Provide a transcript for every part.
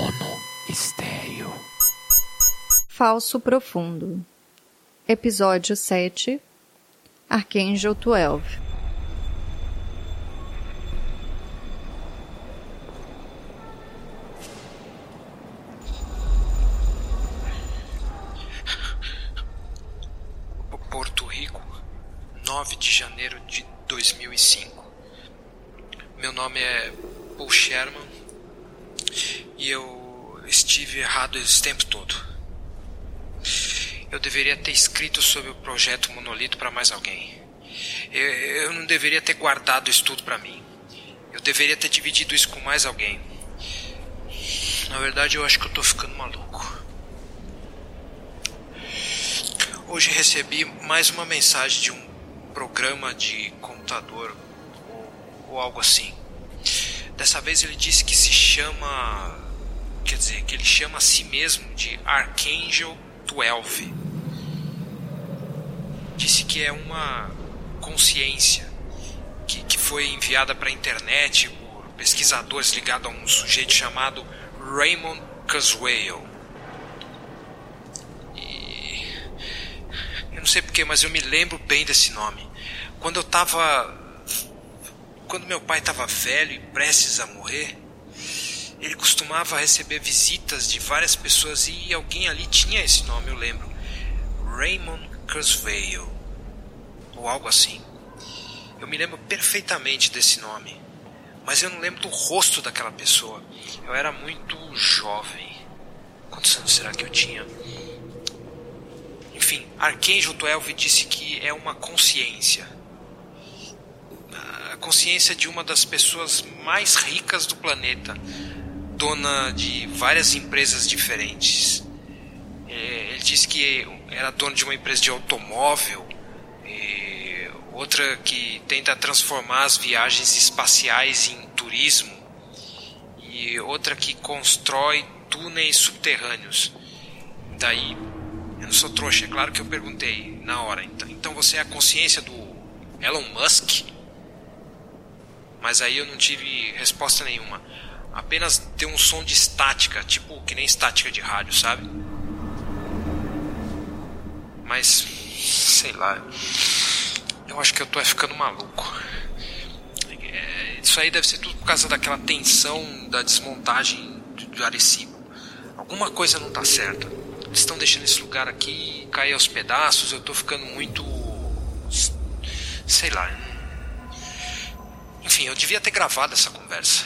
Mono Estéreo. Falso Profundo. Episódio 7 Archangel 12 Porto Rico, 9 de janeiro de 2005. Meu nome é Paul Sherman e eu estive errado esse tempo todo. Eu deveria ter escrito sobre o projeto Monolito para mais alguém. Eu, eu, não deveria ter guardado isso tudo para mim. Eu deveria ter dividido isso com mais alguém. Na verdade, eu acho que eu tô ficando maluco. Hoje recebi mais uma mensagem de um programa de computador ou, ou algo assim. Dessa vez ele disse que se chama. Quer dizer, que ele chama a si mesmo de Archangel 12. Disse que é uma consciência que, que foi enviada para a internet por pesquisadores ligados a um sujeito chamado Raymond Kurzweil. E. Eu não sei porquê, mas eu me lembro bem desse nome. Quando eu estava quando meu pai estava velho e prestes a morrer, ele costumava receber visitas de várias pessoas e alguém ali tinha esse nome, eu lembro. Raymond Kurzweil, ou algo assim. Eu me lembro perfeitamente desse nome, mas eu não lembro do rosto daquela pessoa. Eu era muito jovem. Quantos anos será que eu tinha? Enfim, Archangel 12 disse que é uma consciência consciência de uma das pessoas mais ricas do planeta, dona de várias empresas diferentes. É, ele disse que era dono de uma empresa de automóvel, outra que tenta transformar as viagens espaciais em turismo, e outra que constrói túneis subterrâneos. Daí, eu não sou trouxa, é claro que eu perguntei na hora. Então, então você é a consciência do Elon Musk? mas aí eu não tive resposta nenhuma. Apenas deu um som de estática, tipo que nem estática de rádio, sabe? Mas, sei lá, eu acho que eu tô ficando maluco. É, isso aí deve ser tudo por causa daquela tensão da desmontagem do Arecibo. Alguma coisa não tá certa. Eles estão deixando esse lugar aqui cair aos pedaços, eu tô ficando muito. sei lá, enfim, eu devia ter gravado essa conversa.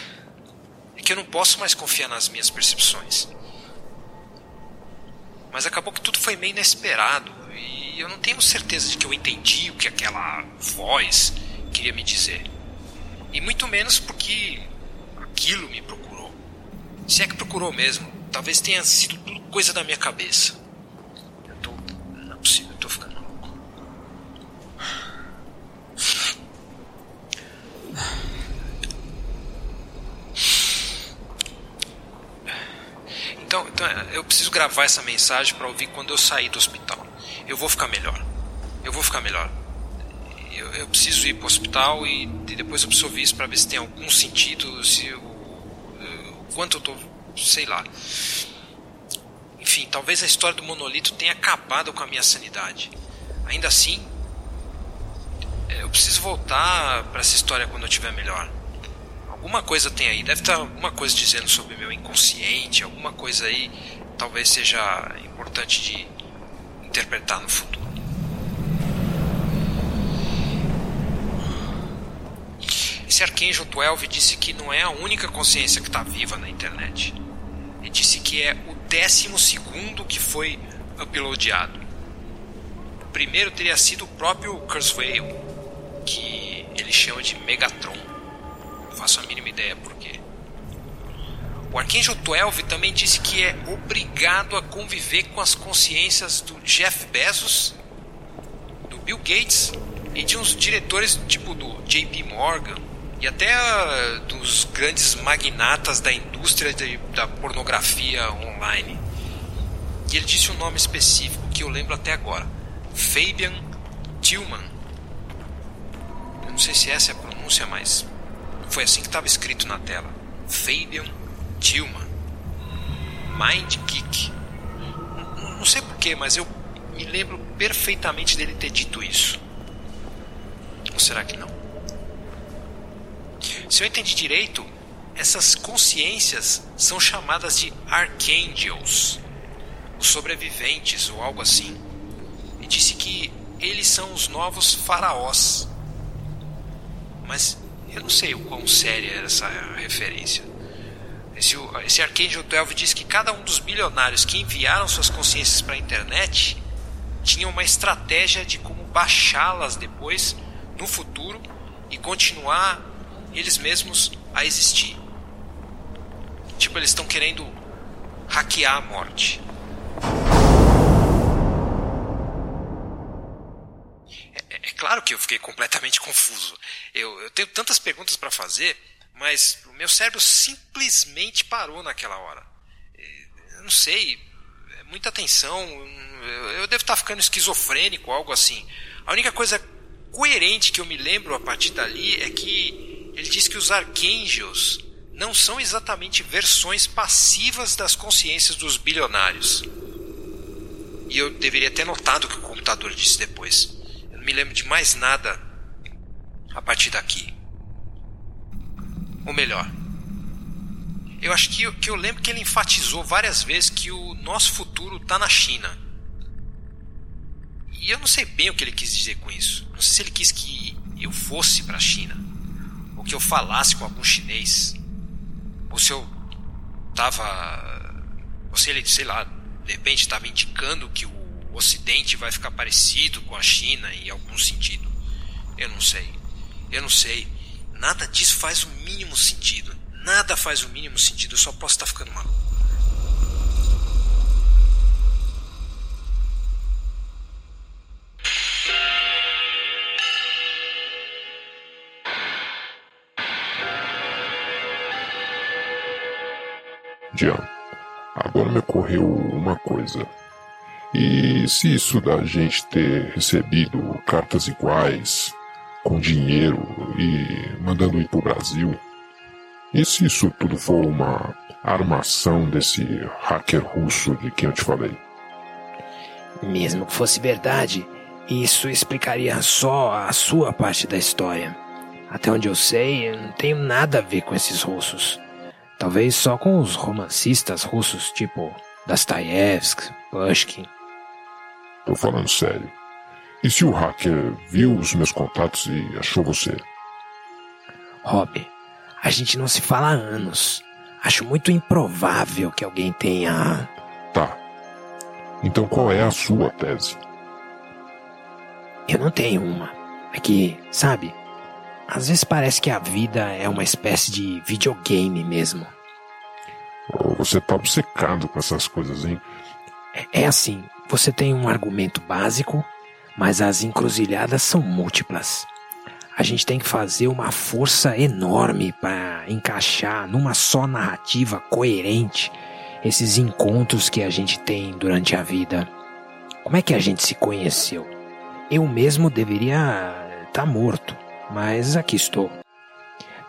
Que eu não posso mais confiar nas minhas percepções. Mas acabou que tudo foi meio inesperado e eu não tenho certeza de que eu entendi o que aquela voz queria me dizer. E muito menos porque aquilo me procurou. Se é que procurou mesmo, talvez tenha sido tudo coisa da minha cabeça. Eu tô. Não é possível, eu tô ficando Então, então eu preciso gravar essa mensagem para ouvir quando eu sair do hospital. Eu vou ficar melhor. Eu vou ficar melhor. Eu, eu preciso ir para o hospital e, e, depois eu preciso ouvir isso para ver se tem algum sentido, se eu, o quanto eu tô, sei lá. Enfim, talvez a história do monolito tenha acabado com a minha sanidade. Ainda assim, eu preciso voltar para essa história quando eu estiver melhor. Alguma coisa tem aí, deve estar alguma coisa dizendo sobre meu inconsciente, alguma coisa aí talvez seja importante de interpretar no futuro. Esse Archangel 12 disse que não é a única consciência que está viva na internet. Ele disse que é o décimo segundo que foi uploadado. O primeiro teria sido o próprio Kurzweil, que ele chama de Megatron faço a mínima ideia por quê. O Archangel 12 também disse que é obrigado a conviver com as consciências do Jeff Bezos, do Bill Gates e de uns diretores tipo do JP Morgan e até uh, dos grandes magnatas da indústria de, da pornografia online. E ele disse um nome específico que eu lembro até agora: Fabian Tillman. Eu não sei se essa é a pronúncia, mas foi assim que estava escrito na tela: Fabian Tillman. Mind Geek. Não sei porquê, mas eu me lembro perfeitamente dele ter dito isso. Ou será que não? Se eu entendi direito, essas consciências são chamadas de archangels, os sobreviventes ou algo assim. E disse que eles são os novos faraós. Mas eu não sei o quão séria era essa referência. Esse, esse Archangel 12 diz que cada um dos bilionários que enviaram suas consciências para a internet tinha uma estratégia de como baixá-las depois, no futuro, e continuar eles mesmos a existir. Tipo, eles estão querendo hackear a morte. Claro que eu fiquei completamente confuso. Eu, eu tenho tantas perguntas para fazer, mas o meu cérebro simplesmente parou naquela hora. Eu não sei, é muita tensão. Eu devo estar ficando esquizofrênico, algo assim. A única coisa coerente que eu me lembro a partir dali é que ele diz que os arcanjos não são exatamente versões passivas das consciências dos bilionários. E eu deveria ter notado o que o computador disse depois. Me lembro de mais nada a partir daqui. Ou melhor, eu acho que, que eu lembro que ele enfatizou várias vezes que o nosso futuro está na China. E eu não sei bem o que ele quis dizer com isso. Não sei se ele quis que eu fosse para a China, ou que eu falasse com algum chinês ou se eu tava. Ou se ele, sei lá, de repente estava indicando que o Ocidente vai ficar parecido com a China em algum sentido. Eu não sei. Eu não sei. Nada disso faz o mínimo sentido. Nada faz o mínimo sentido. Eu só posso estar ficando maluco. Jean, agora me ocorreu uma coisa. E se isso da gente ter recebido cartas iguais, com dinheiro e mandando ir pro Brasil? E se isso tudo for uma armação desse hacker russo de quem eu te falei? Mesmo que fosse verdade, isso explicaria só a sua parte da história. Até onde eu sei, eu não tenho nada a ver com esses russos. Talvez só com os romancistas russos tipo Dostoiévski, Pushkin. Tô falando sério. E se o hacker viu os meus contatos e achou você? Rob, a gente não se fala há anos. Acho muito improvável que alguém tenha. Tá. Então qual é a sua tese? Eu não tenho uma. É que, sabe, às vezes parece que a vida é uma espécie de videogame mesmo. Você tá obcecado com essas coisas, hein? É, é assim, você tem um argumento básico, mas as encruzilhadas são múltiplas. A gente tem que fazer uma força enorme para encaixar numa só narrativa coerente esses encontros que a gente tem durante a vida. Como é que a gente se conheceu? Eu mesmo deveria estar tá morto mas aqui estou.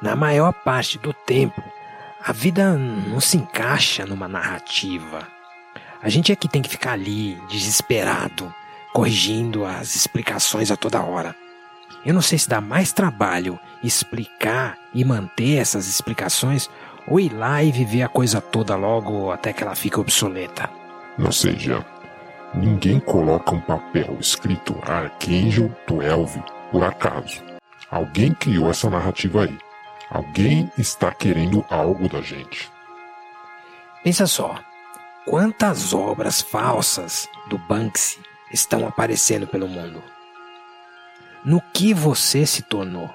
Na maior parte do tempo, a vida não se encaixa numa narrativa. A gente é que tem que ficar ali, desesperado, corrigindo as explicações a toda hora. Eu não sei se dá mais trabalho explicar e manter essas explicações ou ir lá e viver a coisa toda logo até que ela fique obsoleta. Não sei, Jean. Ninguém coloca um papel escrito Archangel 12 por acaso. Alguém criou essa narrativa aí. Alguém está querendo algo da gente. Pensa só. Quantas obras falsas do Banksy estão aparecendo pelo mundo? No que você se tornou?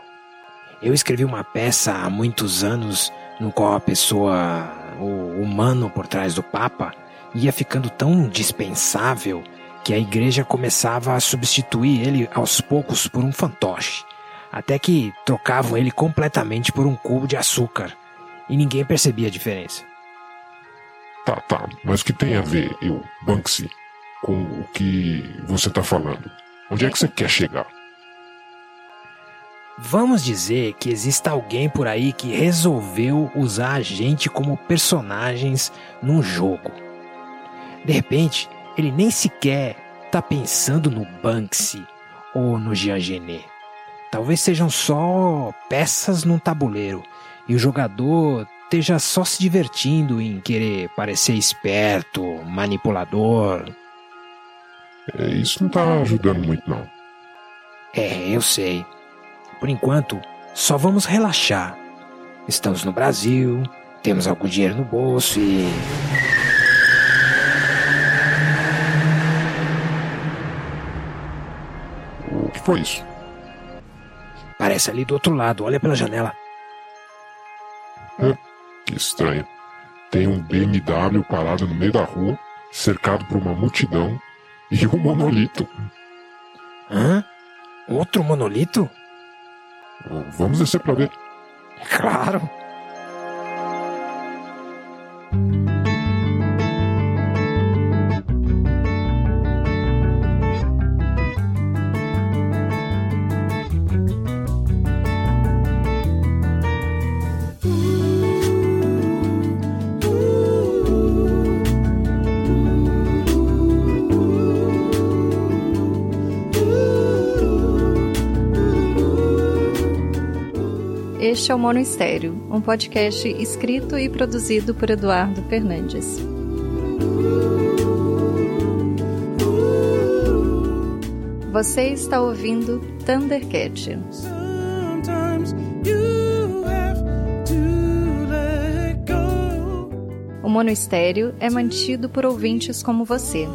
Eu escrevi uma peça há muitos anos no qual a pessoa, o humano por trás do Papa, ia ficando tão dispensável que a igreja começava a substituir ele aos poucos por um fantoche até que trocavam ele completamente por um cubo de açúcar e ninguém percebia a diferença. Tá, tá, mas o que tem a ver, eu, Banksy, com o que você está falando? Onde é que você quer chegar? Vamos dizer que exista alguém por aí que resolveu usar a gente como personagens num jogo. De repente, ele nem sequer tá pensando no Banksy ou no Jean Genet. Talvez sejam só peças num tabuleiro e o jogador esteja só se divertindo em querer parecer esperto, manipulador. É, isso não tá ajudando muito, não. É, eu sei. Por enquanto, só vamos relaxar. Estamos no Brasil, temos algum dinheiro no bolso e. O que foi isso? Parece ali do outro lado, olha pela janela. É, que estranho. Tem um BMW parado no meio da rua, cercado por uma multidão e um monolito. Hã? Outro monolito? Vamos descer para ver. Claro. Este é o Mono Estéreo, um podcast escrito e produzido por Eduardo Fernandes. Você está ouvindo Thundercat. O Mono Estéreo é mantido por ouvintes como você.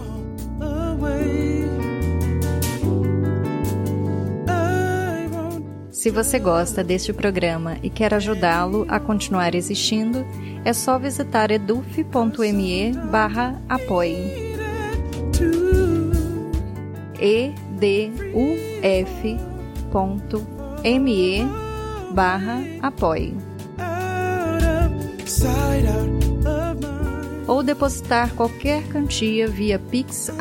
Se você gosta deste programa e quer ajudá-lo a continuar existindo, é só visitar eduf.me barra apoie. eduf.me barra apoie. Ou depositar qualquer quantia via pix.eduf.me.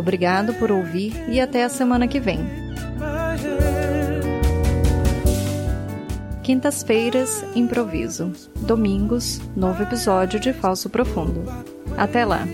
Obrigado por ouvir e até a semana que vem. Quintas-feiras, improviso. Domingos, novo episódio de Falso Profundo. Até lá!